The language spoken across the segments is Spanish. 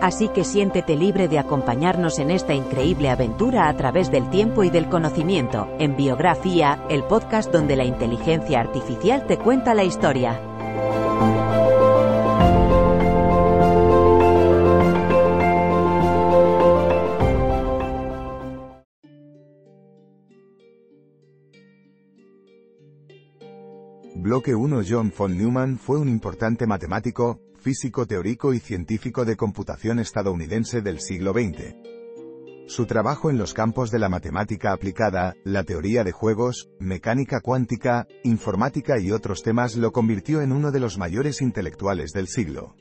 Así que siéntete libre de acompañarnos en esta increíble aventura a través del tiempo y del conocimiento, en Biografía, el podcast donde la inteligencia artificial te cuenta la historia. Bloque 1 John von Neumann fue un importante matemático, físico teórico y científico de computación estadounidense del siglo XX. Su trabajo en los campos de la matemática aplicada, la teoría de juegos, mecánica cuántica, informática y otros temas lo convirtió en uno de los mayores intelectuales del siglo.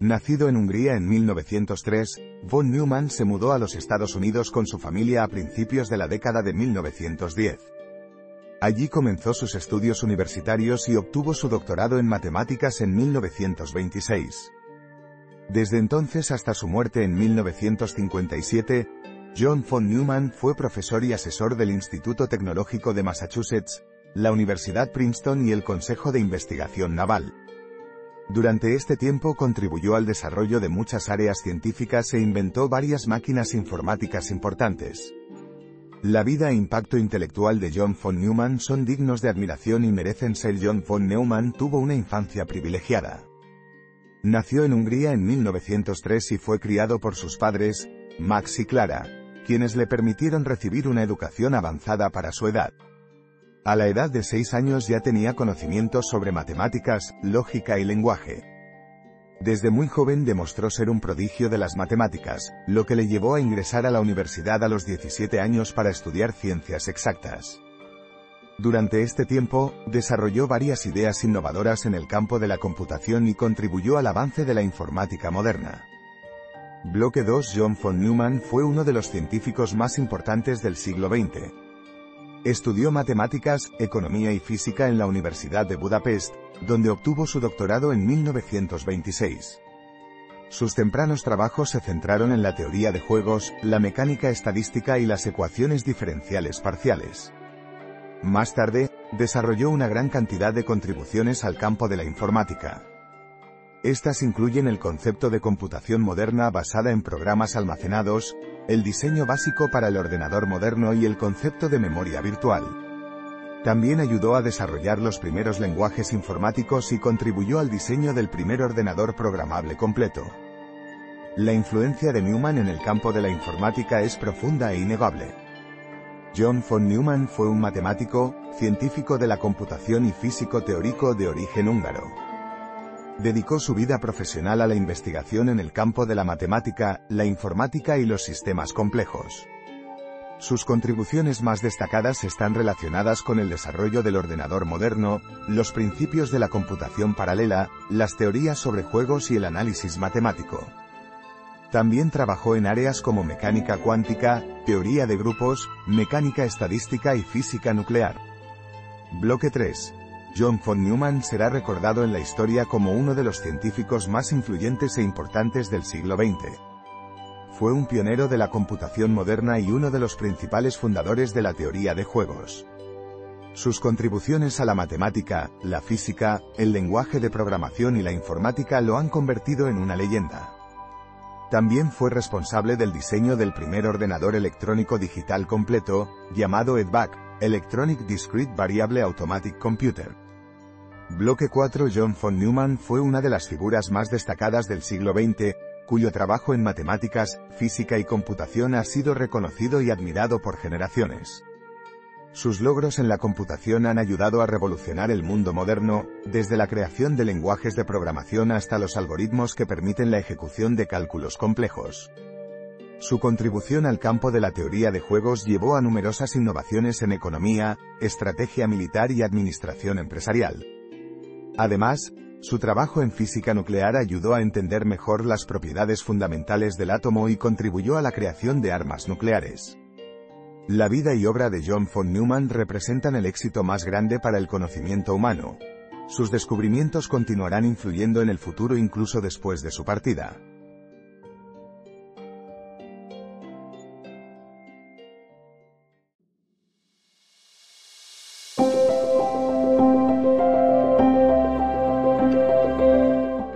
Nacido en Hungría en 1903, von Neumann se mudó a los Estados Unidos con su familia a principios de la década de 1910. Allí comenzó sus estudios universitarios y obtuvo su doctorado en matemáticas en 1926. Desde entonces hasta su muerte en 1957, John von Neumann fue profesor y asesor del Instituto Tecnológico de Massachusetts, la Universidad Princeton y el Consejo de Investigación Naval. Durante este tiempo contribuyó al desarrollo de muchas áreas científicas e inventó varias máquinas informáticas importantes. La vida e impacto intelectual de John von Neumann son dignos de admiración y merecen ser John von Neumann tuvo una infancia privilegiada. Nació en Hungría en 1903 y fue criado por sus padres, Max y Clara, quienes le permitieron recibir una educación avanzada para su edad. A la edad de seis años ya tenía conocimientos sobre matemáticas, lógica y lenguaje. Desde muy joven demostró ser un prodigio de las matemáticas, lo que le llevó a ingresar a la universidad a los 17 años para estudiar ciencias exactas. Durante este tiempo, desarrolló varias ideas innovadoras en el campo de la computación y contribuyó al avance de la informática moderna. Bloque 2 John von Neumann fue uno de los científicos más importantes del siglo XX. Estudió matemáticas, economía y física en la Universidad de Budapest, donde obtuvo su doctorado en 1926. Sus tempranos trabajos se centraron en la teoría de juegos, la mecánica estadística y las ecuaciones diferenciales parciales. Más tarde, desarrolló una gran cantidad de contribuciones al campo de la informática. Estas incluyen el concepto de computación moderna basada en programas almacenados, el diseño básico para el ordenador moderno y el concepto de memoria virtual. También ayudó a desarrollar los primeros lenguajes informáticos y contribuyó al diseño del primer ordenador programable completo. La influencia de Neumann en el campo de la informática es profunda e innegable. John von Neumann fue un matemático, científico de la computación y físico teórico de origen húngaro. Dedicó su vida profesional a la investigación en el campo de la matemática, la informática y los sistemas complejos. Sus contribuciones más destacadas están relacionadas con el desarrollo del ordenador moderno, los principios de la computación paralela, las teorías sobre juegos y el análisis matemático. También trabajó en áreas como mecánica cuántica, teoría de grupos, mecánica estadística y física nuclear. Bloque 3. John von Neumann será recordado en la historia como uno de los científicos más influyentes e importantes del siglo XX. Fue un pionero de la computación moderna y uno de los principales fundadores de la teoría de juegos. Sus contribuciones a la matemática, la física, el lenguaje de programación y la informática lo han convertido en una leyenda. También fue responsable del diseño del primer ordenador electrónico digital completo, llamado EDVAC, Electronic Discrete Variable Automatic Computer. Bloque 4 John von Neumann fue una de las figuras más destacadas del siglo XX, cuyo trabajo en matemáticas, física y computación ha sido reconocido y admirado por generaciones. Sus logros en la computación han ayudado a revolucionar el mundo moderno, desde la creación de lenguajes de programación hasta los algoritmos que permiten la ejecución de cálculos complejos. Su contribución al campo de la teoría de juegos llevó a numerosas innovaciones en economía, estrategia militar y administración empresarial. Además, Su trabajo en física nuclear ayudó a entender mejor las propiedades fundamentales del átomo y contribuyó a la creación de armas nucleares. La vida y obra de John von Neumann representan el éxito más grande para el conocimiento humano. Sus descubrimientos continuarán influyendo en el futuro incluso después de su partida.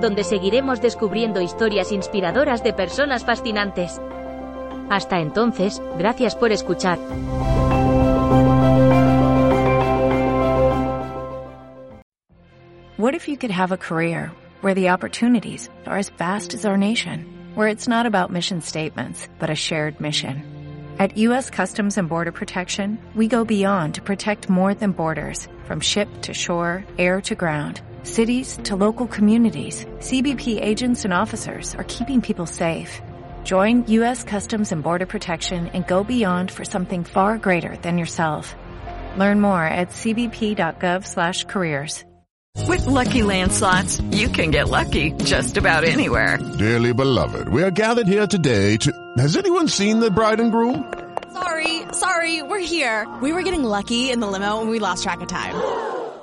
donde seguiremos descubriendo historias inspiradoras de personas fascinantes. Hasta entonces, gracias por escuchar. What if you could have a career where the opportunities are as vast as our nation, where it's not about mission statements, but a shared mission? At U.S. Customs and Border Protection, we go beyond to protect more than borders, from ship to shore, air to ground cities to local communities, CBP agents and officers are keeping people safe. Join U.S. Customs and Border Protection and go beyond for something far greater than yourself. Learn more at cbp.gov slash careers. With Lucky Land slots, you can get lucky just about anywhere. Dearly beloved, we are gathered here today to. Has anyone seen the bride and groom? Sorry, sorry, we're here. We were getting lucky in the limo and we lost track of time.